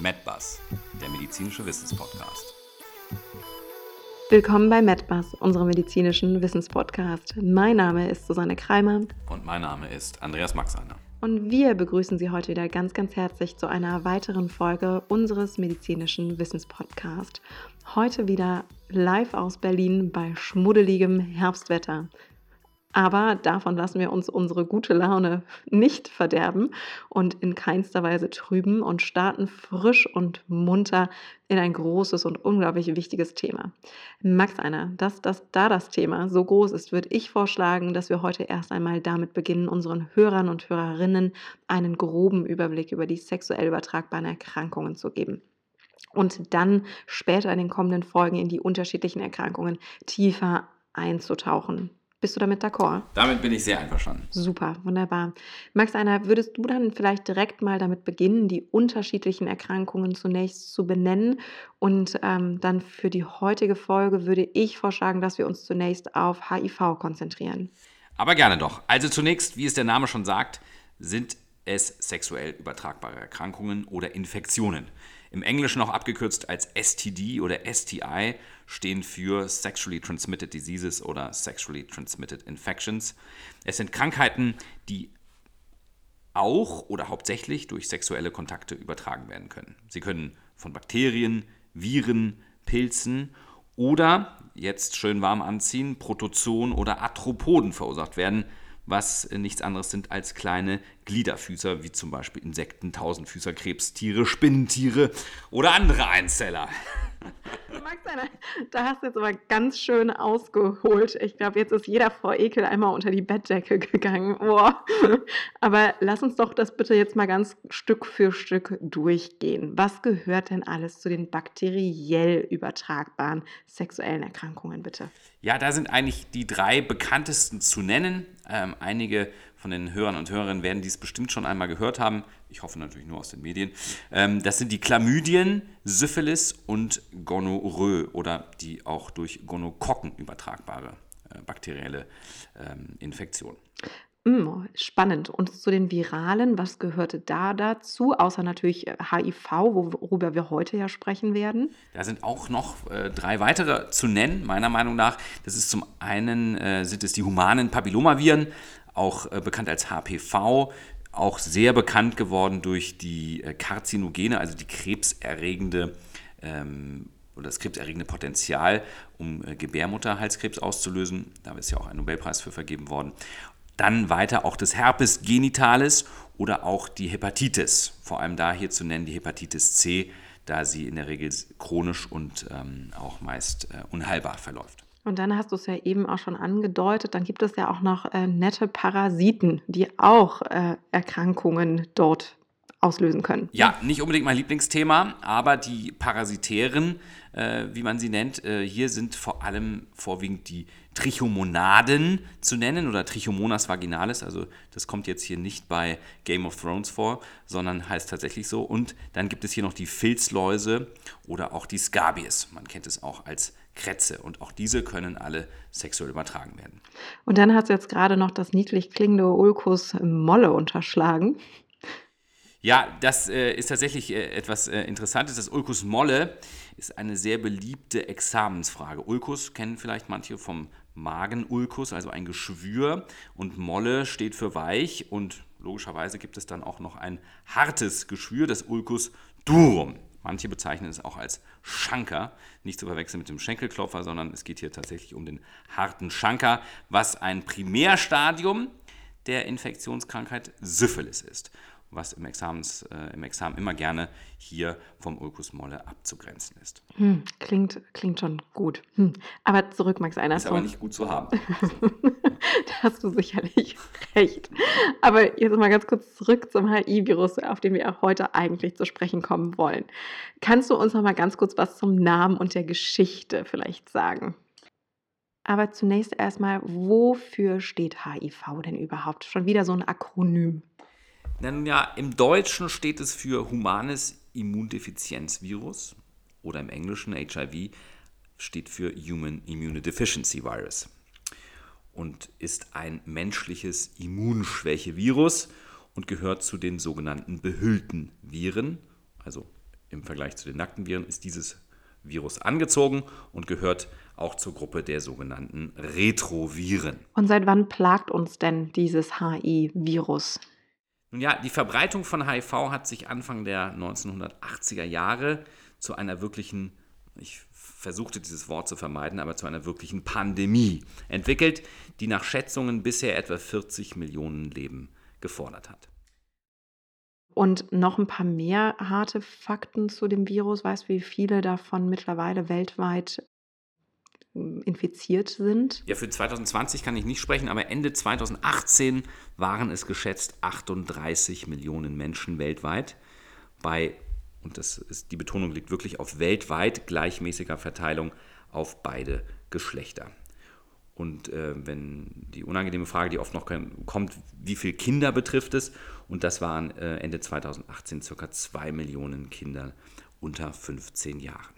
MedBus, der medizinische Wissenspodcast. Willkommen bei MedBus, unserem medizinischen Wissenspodcast. Mein Name ist Susanne Kreimer. Und mein Name ist Andreas Maxeiner. Und wir begrüßen Sie heute wieder ganz, ganz herzlich zu einer weiteren Folge unseres medizinischen Wissenspodcasts. Heute wieder live aus Berlin bei schmuddeligem Herbstwetter. Aber davon lassen wir uns unsere gute Laune nicht verderben und in keinster Weise trüben und starten frisch und munter in ein großes und unglaublich wichtiges Thema. Max einer, dass das, da das Thema so groß ist, würde ich vorschlagen, dass wir heute erst einmal damit beginnen, unseren Hörern und Hörerinnen einen groben Überblick über die sexuell übertragbaren Erkrankungen zu geben und dann später in den kommenden Folgen in die unterschiedlichen Erkrankungen tiefer einzutauchen. Bist du damit d'accord? Damit bin ich sehr einverstanden. Super, wunderbar. Max Einer, würdest du dann vielleicht direkt mal damit beginnen, die unterschiedlichen Erkrankungen zunächst zu benennen? Und ähm, dann für die heutige Folge würde ich vorschlagen, dass wir uns zunächst auf HIV konzentrieren. Aber gerne doch. Also zunächst, wie es der Name schon sagt, sind es sexuell übertragbare Erkrankungen oder Infektionen. Im Englischen auch abgekürzt als STD oder STI stehen für Sexually Transmitted Diseases oder Sexually Transmitted Infections. Es sind Krankheiten, die auch oder hauptsächlich durch sexuelle Kontakte übertragen werden können. Sie können von Bakterien, Viren, Pilzen oder, jetzt schön warm anziehen, Protozoen oder Arthropoden verursacht werden, was nichts anderes sind als kleine Gliederfüßer, wie zum Beispiel Insekten, Tausendfüßer, Krebstiere, Spinnentiere oder andere Einzeller. Max, da hast du jetzt aber ganz schön ausgeholt. Ich glaube, jetzt ist jeder vor Ekel einmal unter die Bettdecke gegangen. Oh. Aber lass uns doch das bitte jetzt mal ganz Stück für Stück durchgehen. Was gehört denn alles zu den bakteriell übertragbaren sexuellen Erkrankungen, bitte? Ja, da sind eigentlich die drei bekanntesten zu nennen. Ähm, einige von den Hörern und Hörerinnen werden dies bestimmt schon einmal gehört haben. Ich hoffe natürlich nur aus den Medien. Ähm, das sind die Chlamydien, Syphilis und Gonorrhoe oder die auch durch Gonokokken übertragbare äh, bakterielle ähm, Infektion. Mm, spannend. Und zu den Viralen, was gehörte da dazu, außer natürlich HIV, äh, worüber wir heute ja sprechen werden? Da sind auch noch äh, drei weitere zu nennen, meiner Meinung nach. Das ist zum einen äh, sind es die humanen Papillomaviren, auch äh, bekannt als HPV, auch sehr bekannt geworden durch die äh, Karzinogene, also die krebserregende ähm, oder das krebserregende Potenzial, um äh, Gebärmutterhalskrebs auszulösen. Da ist ja auch ein Nobelpreis für vergeben worden. Dann weiter auch das Herpes genitalis oder auch die Hepatitis. Vor allem da hier zu nennen die Hepatitis C, da sie in der Regel chronisch und ähm, auch meist äh, unheilbar verläuft. Und dann hast du es ja eben auch schon angedeutet, dann gibt es ja auch noch äh, nette Parasiten, die auch äh, Erkrankungen dort auslösen können. Ja, nicht unbedingt mein Lieblingsthema, aber die Parasitären, äh, wie man sie nennt, äh, hier sind vor allem vorwiegend die Trichomonaden zu nennen oder Trichomonas vaginalis. Also das kommt jetzt hier nicht bei Game of Thrones vor, sondern heißt tatsächlich so. Und dann gibt es hier noch die Filzläuse oder auch die Scabies. Man kennt es auch als Krätze. Und auch diese können alle sexuell übertragen werden. Und dann hat es jetzt gerade noch das niedlich klingende Ulcus Molle unterschlagen. Ja, das äh, ist tatsächlich äh, etwas äh, Interessantes. Das Ulcus Molle ist eine sehr beliebte Examensfrage. Ulcus kennen vielleicht manche vom Magenulcus, also ein Geschwür. Und Molle steht für weich. Und logischerweise gibt es dann auch noch ein hartes Geschwür, das Ulcus durum. Manche bezeichnen es auch als Schanker, nicht zu verwechseln mit dem Schenkelklopfer, sondern es geht hier tatsächlich um den harten Schanker, was ein Primärstadium der Infektionskrankheit Syphilis ist was im, Examens, äh, im Examen immer gerne hier vom Ulcus molle abzugrenzen ist. Hm, klingt, klingt schon gut. Hm. Aber zurück, Max Einer. Ist aber nicht gut zu haben. da hast du sicherlich recht. Aber jetzt mal ganz kurz zurück zum HI-Virus, auf den wir auch heute eigentlich zu sprechen kommen wollen. Kannst du uns noch mal ganz kurz was zum Namen und der Geschichte vielleicht sagen? Aber zunächst erstmal, wofür steht HIV denn überhaupt? Schon wieder so ein Akronym. Nun ja, im Deutschen steht es für humanes Immundefizienzvirus oder im Englischen HIV steht für Human Immunodeficiency Virus und ist ein menschliches Immunschwächevirus und gehört zu den sogenannten behüllten Viren, also im Vergleich zu den nackten Viren ist dieses Virus angezogen und gehört auch zur Gruppe der sogenannten Retroviren. Und seit wann plagt uns denn dieses HI-Virus? Nun ja, die Verbreitung von HIV hat sich Anfang der 1980er Jahre zu einer wirklichen, ich versuchte dieses Wort zu vermeiden, aber zu einer wirklichen Pandemie entwickelt, die nach Schätzungen bisher etwa 40 Millionen Leben gefordert hat. Und noch ein paar mehr harte Fakten zu dem Virus. Weißt du, wie viele davon mittlerweile weltweit infiziert sind? Ja, für 2020 kann ich nicht sprechen, aber Ende 2018 waren es geschätzt 38 Millionen Menschen weltweit. Bei, und das ist, die Betonung liegt wirklich auf weltweit gleichmäßiger Verteilung auf beide Geschlechter. Und äh, wenn die unangenehme Frage, die oft noch kommt, wie viele Kinder betrifft es? Und das waren äh, Ende 2018 circa 2 Millionen Kinder unter 15 Jahren.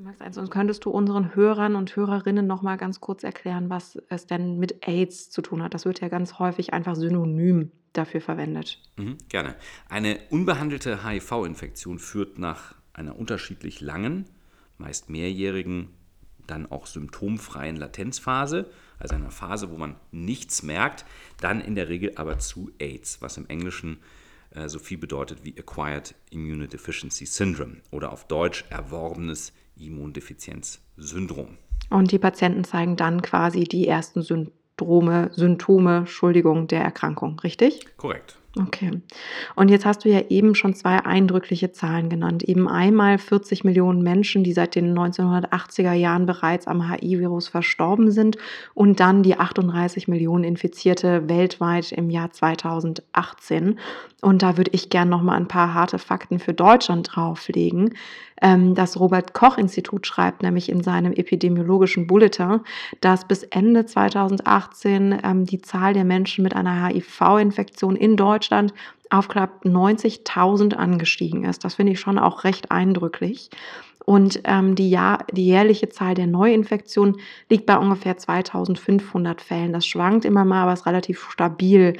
Max, also könntest du unseren Hörern und Hörerinnen noch mal ganz kurz erklären, was es denn mit AIDS zu tun hat? Das wird ja ganz häufig einfach synonym dafür verwendet. Mhm, gerne. Eine unbehandelte HIV-Infektion führt nach einer unterschiedlich langen, meist mehrjährigen dann auch symptomfreien Latenzphase, also einer Phase, wo man nichts merkt, dann in der Regel aber zu AIDS, was im Englischen äh, so viel bedeutet wie Acquired Immunodeficiency Syndrome oder auf Deutsch erworbenes Immundefizienzsyndrom. Und die Patienten zeigen dann quasi die ersten Syndrome, Symptome, Entschuldigung, der Erkrankung, richtig? Korrekt. Okay. Und jetzt hast du ja eben schon zwei eindrückliche Zahlen genannt. Eben einmal 40 Millionen Menschen, die seit den 1980er Jahren bereits am HI-Virus verstorben sind und dann die 38 Millionen Infizierte weltweit im Jahr 2018. Und da würde ich gerne noch mal ein paar harte Fakten für Deutschland drauflegen. Ähm, das Robert Koch Institut schreibt nämlich in seinem epidemiologischen Bulletin, dass bis Ende 2018 ähm, die Zahl der Menschen mit einer HIV-Infektion in Deutschland auf knapp 90.000 angestiegen ist. Das finde ich schon auch recht eindrücklich. Und ähm, die, Jahr, die jährliche Zahl der Neuinfektionen liegt bei ungefähr 2500 Fällen. Das schwankt immer mal, aber ist relativ stabil.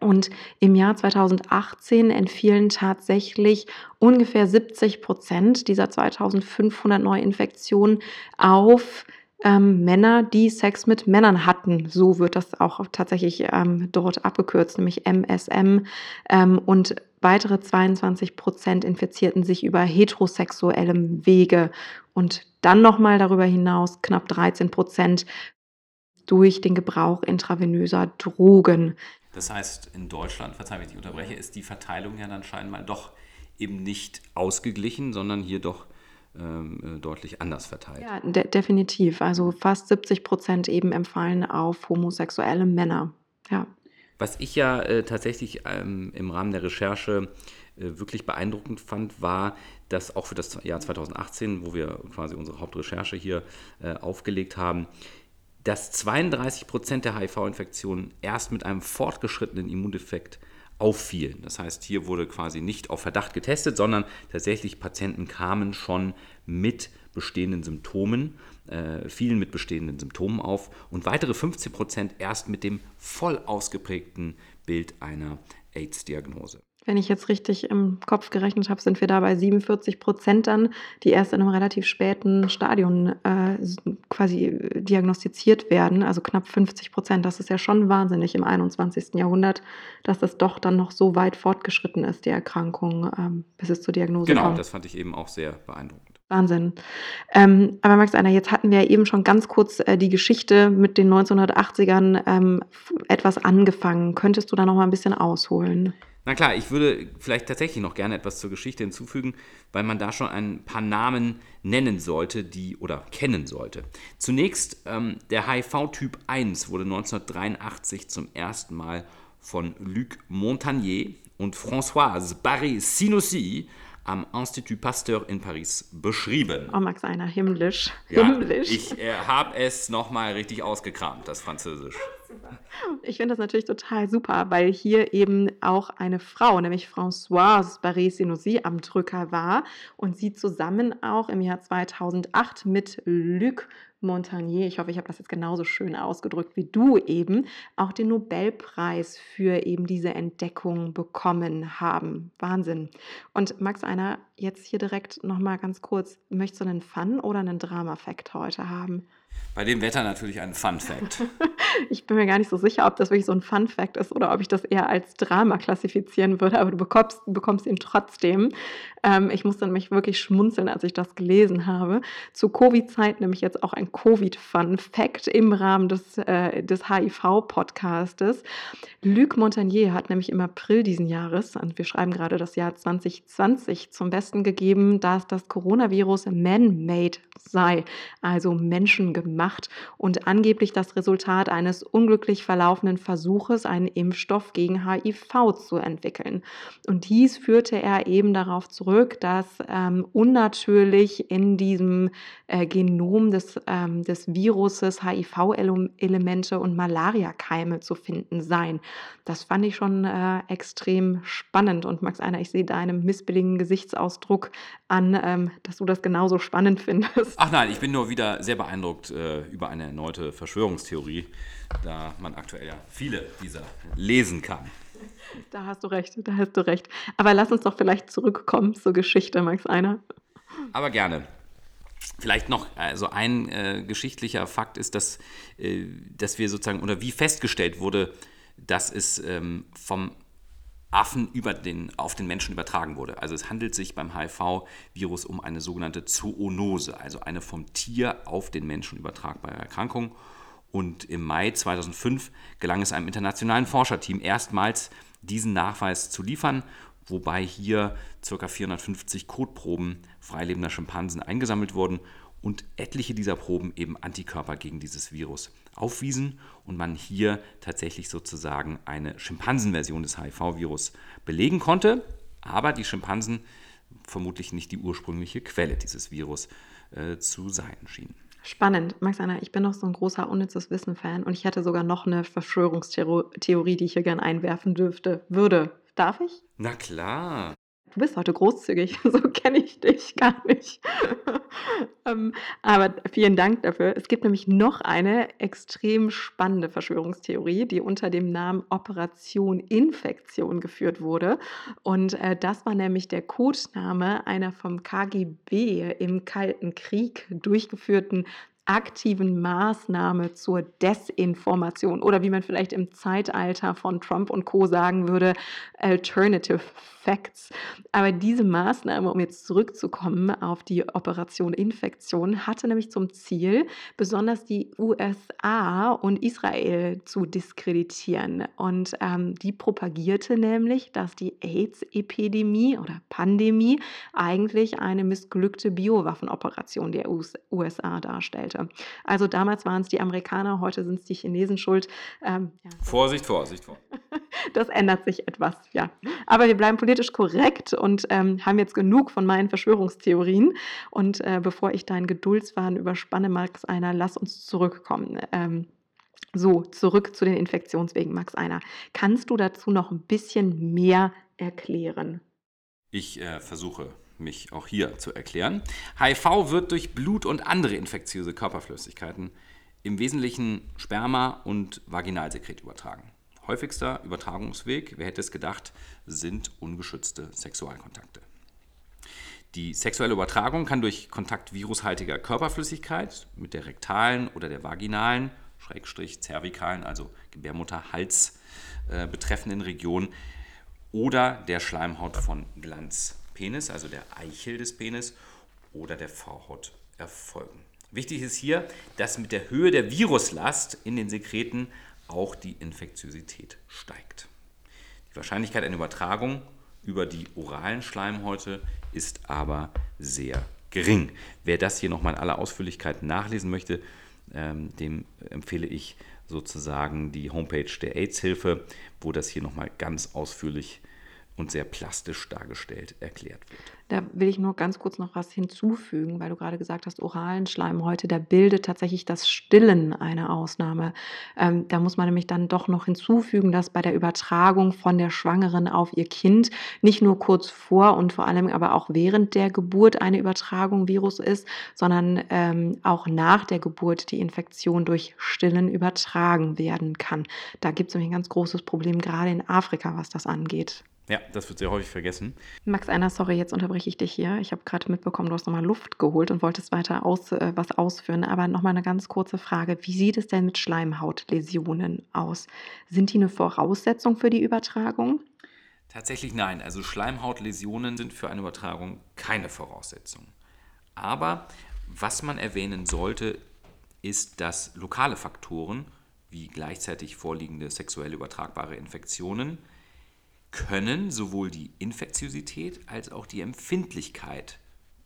Und im Jahr 2018 entfielen tatsächlich ungefähr 70 Prozent dieser 2500 Neuinfektionen auf ähm, Männer, die Sex mit Männern hatten. So wird das auch tatsächlich ähm, dort abgekürzt, nämlich MSM. Ähm, und weitere 22 Prozent infizierten sich über heterosexuellem Wege. Und dann nochmal darüber hinaus knapp 13 Prozent durch den Gebrauch intravenöser Drogen. Das heißt, in Deutschland, verzeih, wenn ich unterbreche, ist die Verteilung ja dann scheinbar doch eben nicht ausgeglichen, sondern hier doch ähm, äh, deutlich anders verteilt. Ja, de definitiv. Also fast 70 Prozent eben empfallen auf homosexuelle Männer. Ja. Was ich ja äh, tatsächlich ähm, im Rahmen der Recherche äh, wirklich beeindruckend fand, war, dass auch für das Jahr 2018, wo wir quasi unsere Hauptrecherche hier äh, aufgelegt haben, dass 32 Prozent der HIV-Infektionen erst mit einem fortgeschrittenen Immundefekt auffielen. Das heißt, hier wurde quasi nicht auf Verdacht getestet, sondern tatsächlich Patienten kamen schon mit bestehenden Symptomen, äh, fielen mit bestehenden Symptomen auf und weitere 15 Prozent erst mit dem voll ausgeprägten Bild einer AIDS-Diagnose. Wenn ich jetzt richtig im Kopf gerechnet habe, sind wir da bei 47 Prozent dann, die erst in einem relativ späten Stadion äh, quasi äh, diagnostiziert werden, also knapp 50 Prozent. Das ist ja schon wahnsinnig im 21. Jahrhundert, dass das doch dann noch so weit fortgeschritten ist, die Erkrankung, ähm, bis es zur Diagnose genau, kommt. Genau, das fand ich eben auch sehr beeindruckend. Wahnsinn. Ähm, aber Max Einer, jetzt hatten wir ja eben schon ganz kurz äh, die Geschichte mit den 1980ern ähm, etwas angefangen. Könntest du da noch mal ein bisschen ausholen? Na klar, ich würde vielleicht tatsächlich noch gerne etwas zur Geschichte hinzufügen, weil man da schon ein paar Namen nennen sollte, die oder kennen sollte. Zunächst ähm, der HIV-Typ 1 wurde 1983 zum ersten Mal von Luc Montagnier und Françoise Barré-Sinoussi am Institut Pasteur in Paris beschrieben. Oh, Max Einer, himmlisch. Ja, himmlisch. Ich äh, habe es nochmal richtig ausgekramt, das Französisch. Ich finde das natürlich total super, weil hier eben auch eine Frau, nämlich Françoise Barré-Sinoussi, am Drücker war und sie zusammen auch im Jahr 2008 mit Luc Montagnier, ich hoffe, ich habe das jetzt genauso schön ausgedrückt wie du eben, auch den Nobelpreis für eben diese Entdeckung bekommen haben. Wahnsinn. Und Max Einer, jetzt hier direkt nochmal ganz kurz, möchtest du einen Fun- oder einen Drama-Fact heute haben? Bei dem Wetter natürlich ein Fun Fact. ich bin mir gar nicht so sicher, ob das wirklich so ein Fun Fact ist oder ob ich das eher als Drama klassifizieren würde, aber du bekommst, bekommst ihn trotzdem. Ähm, ich musste nämlich wirklich schmunzeln, als ich das gelesen habe. Zu Covid-Zeit nämlich jetzt auch ein Covid-Fun Fact im Rahmen des, äh, des HIV-Podcastes. Luc Montagnier hat nämlich im April diesen Jahres, und wir schreiben gerade das Jahr 2020, zum Besten gegeben, dass das Coronavirus man-made sei, also menschengemacht und angeblich das Resultat eines unglücklich verlaufenden Versuches, einen Impfstoff gegen HIV zu entwickeln. Und dies führte er eben darauf zurück, dass ähm, unnatürlich in diesem äh, Genom des, ähm, des Viruses HIV-Elemente und Malariakeime zu finden seien. Das fand ich schon äh, extrem spannend. Und Max Einer, ich sehe deinem missbilligen Gesichtsausdruck an, ähm, dass du das genauso spannend findest. Ach nein, ich bin nur wieder sehr beeindruckt äh, über eine erneute Verschwörungstheorie, da man aktuell ja viele dieser lesen kann. Da hast du recht, da hast du recht. Aber lass uns doch vielleicht zurückkommen zur Geschichte, Max Einer. Aber gerne. Vielleicht noch, also ein äh, geschichtlicher Fakt ist, dass, äh, dass wir sozusagen, oder wie festgestellt wurde, dass es ähm, vom Affen über den, auf den Menschen übertragen wurde. Also es handelt sich beim HIV-Virus um eine sogenannte Zoonose, also eine vom Tier auf den Menschen übertragbare Erkrankung. Und im Mai 2005 gelang es einem internationalen Forscherteam erstmals, diesen Nachweis zu liefern, wobei hier ca. 450 Kotproben freilebender Schimpansen eingesammelt wurden und etliche dieser Proben eben Antikörper gegen dieses Virus aufwiesen und man hier tatsächlich sozusagen eine Schimpansenversion des HIV-Virus belegen konnte, aber die Schimpansen vermutlich nicht die ursprüngliche Quelle dieses Virus äh, zu sein schienen. Spannend. Max Anna, ich bin doch so ein großer unnützes Wissen-Fan und ich hätte sogar noch eine Verschwörungstheorie, die ich hier gerne einwerfen dürfte, würde. Darf ich? Na klar. Du bist heute großzügig, so kenne ich dich gar nicht. ähm, aber vielen Dank dafür. Es gibt nämlich noch eine extrem spannende Verschwörungstheorie, die unter dem Namen Operation Infektion geführt wurde. Und äh, das war nämlich der Codename einer vom KGB im Kalten Krieg durchgeführten aktiven Maßnahme zur Desinformation oder wie man vielleicht im Zeitalter von Trump und Co sagen würde, Alternative Facts. Aber diese Maßnahme, um jetzt zurückzukommen auf die Operation Infektion, hatte nämlich zum Ziel, besonders die USA und Israel zu diskreditieren. Und ähm, die propagierte nämlich, dass die AIDS-Epidemie oder Pandemie eigentlich eine missglückte Biowaffenoperation der USA darstellte. Also damals waren es die Amerikaner, heute sind es die Chinesen schuld. Ähm, ja. Vorsicht, Vorsicht, Vorsicht. Das ändert sich etwas, ja. Aber wir bleiben politisch korrekt und ähm, haben jetzt genug von meinen Verschwörungstheorien. Und äh, bevor ich deinen Geduldsfaden überspanne, Max Einer, lass uns zurückkommen. Ähm, so, zurück zu den Infektionswegen, Max Einer. Kannst du dazu noch ein bisschen mehr erklären? Ich äh, versuche mich auch hier zu erklären. HIV wird durch Blut und andere infektiöse Körperflüssigkeiten, im Wesentlichen Sperma und Vaginalsekret übertragen. Häufigster Übertragungsweg, wer hätte es gedacht, sind ungeschützte Sexualkontakte. Die sexuelle Übertragung kann durch Kontakt virushaltiger Körperflüssigkeit mit der rektalen oder der vaginalen, Schrägstrich zervikalen, also Gebärmutterhals äh, betreffenden Region oder der Schleimhaut von Glanzpenis, also der Eichel des Penis oder der Vorhaut erfolgen. Wichtig ist hier, dass mit der Höhe der Viruslast in den Sekreten auch die Infektiosität steigt. Die Wahrscheinlichkeit einer Übertragung über die oralen Schleimhäute ist aber sehr gering. Wer das hier nochmal in aller Ausführlichkeit nachlesen möchte, ähm, dem empfehle ich sozusagen die Homepage der AIDS-Hilfe, wo das hier nochmal ganz ausführlich und sehr plastisch dargestellt erklärt wird. Da will ich nur ganz kurz noch was hinzufügen, weil du gerade gesagt hast, oralen Schleimhäute, da bildet tatsächlich das Stillen eine Ausnahme. Ähm, da muss man nämlich dann doch noch hinzufügen, dass bei der Übertragung von der Schwangeren auf ihr Kind nicht nur kurz vor und vor allem aber auch während der Geburt eine Übertragung Virus ist, sondern ähm, auch nach der Geburt die Infektion durch Stillen übertragen werden kann. Da gibt es nämlich ein ganz großes Problem, gerade in Afrika, was das angeht. Ja, das wird sehr häufig vergessen. Max einer, sorry, jetzt unterbreche ich dich hier. Ich habe gerade mitbekommen, du hast nochmal Luft geholt und wolltest weiter aus, äh, was ausführen. Aber nochmal eine ganz kurze Frage. Wie sieht es denn mit Schleimhautläsionen aus? Sind die eine Voraussetzung für die Übertragung? Tatsächlich nein. Also Schleimhautläsionen sind für eine Übertragung keine Voraussetzung. Aber was man erwähnen sollte, ist, dass lokale Faktoren wie gleichzeitig vorliegende sexuell übertragbare Infektionen können sowohl die Infektiosität als auch die Empfindlichkeit,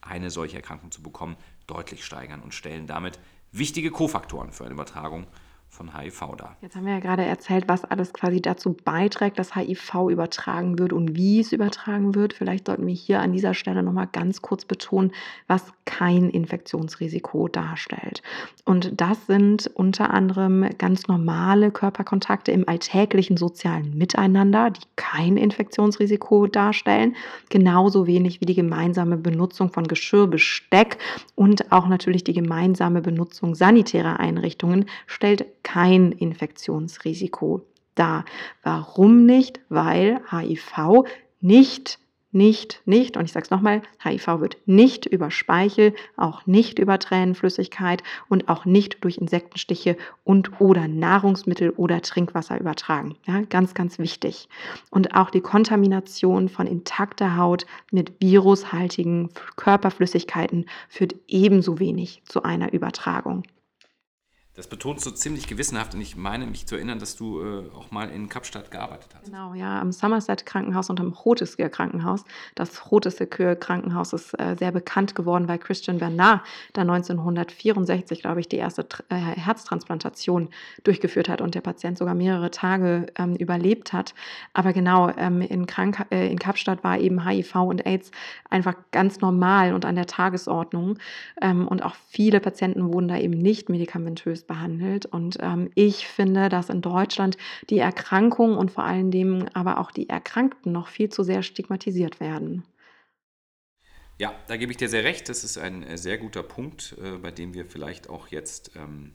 eine solche Erkrankung zu bekommen, deutlich steigern und stellen damit wichtige Kofaktoren für eine Übertragung von HIV da. Jetzt haben wir ja gerade erzählt, was alles quasi dazu beiträgt, dass HIV übertragen wird und wie es übertragen wird. Vielleicht sollten wir hier an dieser Stelle nochmal ganz kurz betonen, was kein Infektionsrisiko darstellt. Und das sind unter anderem ganz normale Körperkontakte im alltäglichen sozialen Miteinander, die kein Infektionsrisiko darstellen. Genauso wenig wie die gemeinsame Benutzung von Geschirr, Besteck und auch natürlich die gemeinsame Benutzung sanitärer Einrichtungen stellt kein Infektionsrisiko dar. Warum nicht? Weil HIV nicht nicht, nicht, und ich sage es nochmal, HIV wird nicht über Speichel, auch nicht über Tränenflüssigkeit und auch nicht durch Insektenstiche und oder Nahrungsmittel oder Trinkwasser übertragen. Ja, ganz, ganz wichtig. Und auch die Kontamination von intakter Haut mit virushaltigen Körperflüssigkeiten führt ebenso wenig zu einer Übertragung. Das betonst du ziemlich gewissenhaft und ich meine mich zu erinnern, dass du äh, auch mal in Kapstadt gearbeitet hast. Genau, ja, am Somerset Krankenhaus und am Rotesker Krankenhaus. Das Rotesker Krankenhaus ist äh, sehr bekannt geworden, weil Christian Bernard da 1964, glaube ich, die erste äh, Herztransplantation durchgeführt hat und der Patient sogar mehrere Tage ähm, überlebt hat. Aber genau, ähm, in, Krank äh, in Kapstadt war eben HIV und AIDS einfach ganz normal und an der Tagesordnung. Ähm, und auch viele Patienten wurden da eben nicht medikamentös behandelt. Und ähm, ich finde, dass in Deutschland die Erkrankung und vor allen Dingen aber auch die Erkrankten noch viel zu sehr stigmatisiert werden. Ja, da gebe ich dir sehr recht. Das ist ein äh, sehr guter Punkt, äh, bei dem wir vielleicht auch jetzt ähm,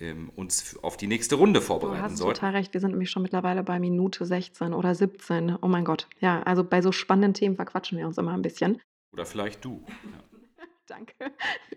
ähm, uns auf die nächste Runde vorbereiten sollten. Du hast sollten. total recht. Wir sind nämlich schon mittlerweile bei Minute 16 oder 17. Oh mein Gott. Ja, also bei so spannenden Themen verquatschen wir uns immer ein bisschen. Oder vielleicht du. Ja. Danke.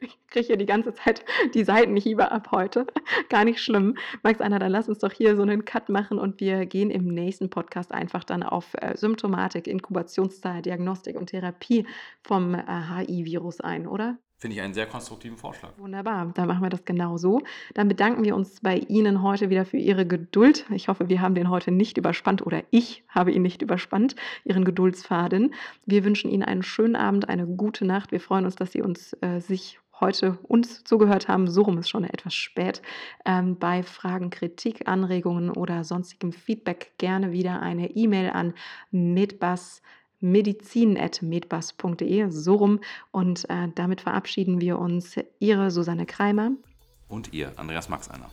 Ich kriege hier die ganze Zeit die Seitenhiebe ab heute. Gar nicht schlimm. Max Anna, dann lass uns doch hier so einen Cut machen und wir gehen im nächsten Podcast einfach dann auf äh, Symptomatik, Inkubationszeit, Diagnostik und Therapie vom äh, HI-Virus ein, oder? Finde ich einen sehr konstruktiven Vorschlag. Wunderbar, dann machen wir das genau so. Dann bedanken wir uns bei Ihnen heute wieder für Ihre Geduld. Ich hoffe, wir haben den heute nicht überspannt oder ich habe ihn nicht überspannt, Ihren Geduldsfaden. Wir wünschen Ihnen einen schönen Abend, eine gute Nacht. Wir freuen uns, dass Sie uns äh, sich heute uns zugehört haben. So rum ist schon etwas spät. Ähm, bei Fragen, Kritik, Anregungen oder sonstigem Feedback gerne wieder eine E-Mail an medbus.com medizin.medbus.de, so rum. Und äh, damit verabschieden wir uns. Ihre Susanne Kreimer. Und ihr, Andreas Max einer.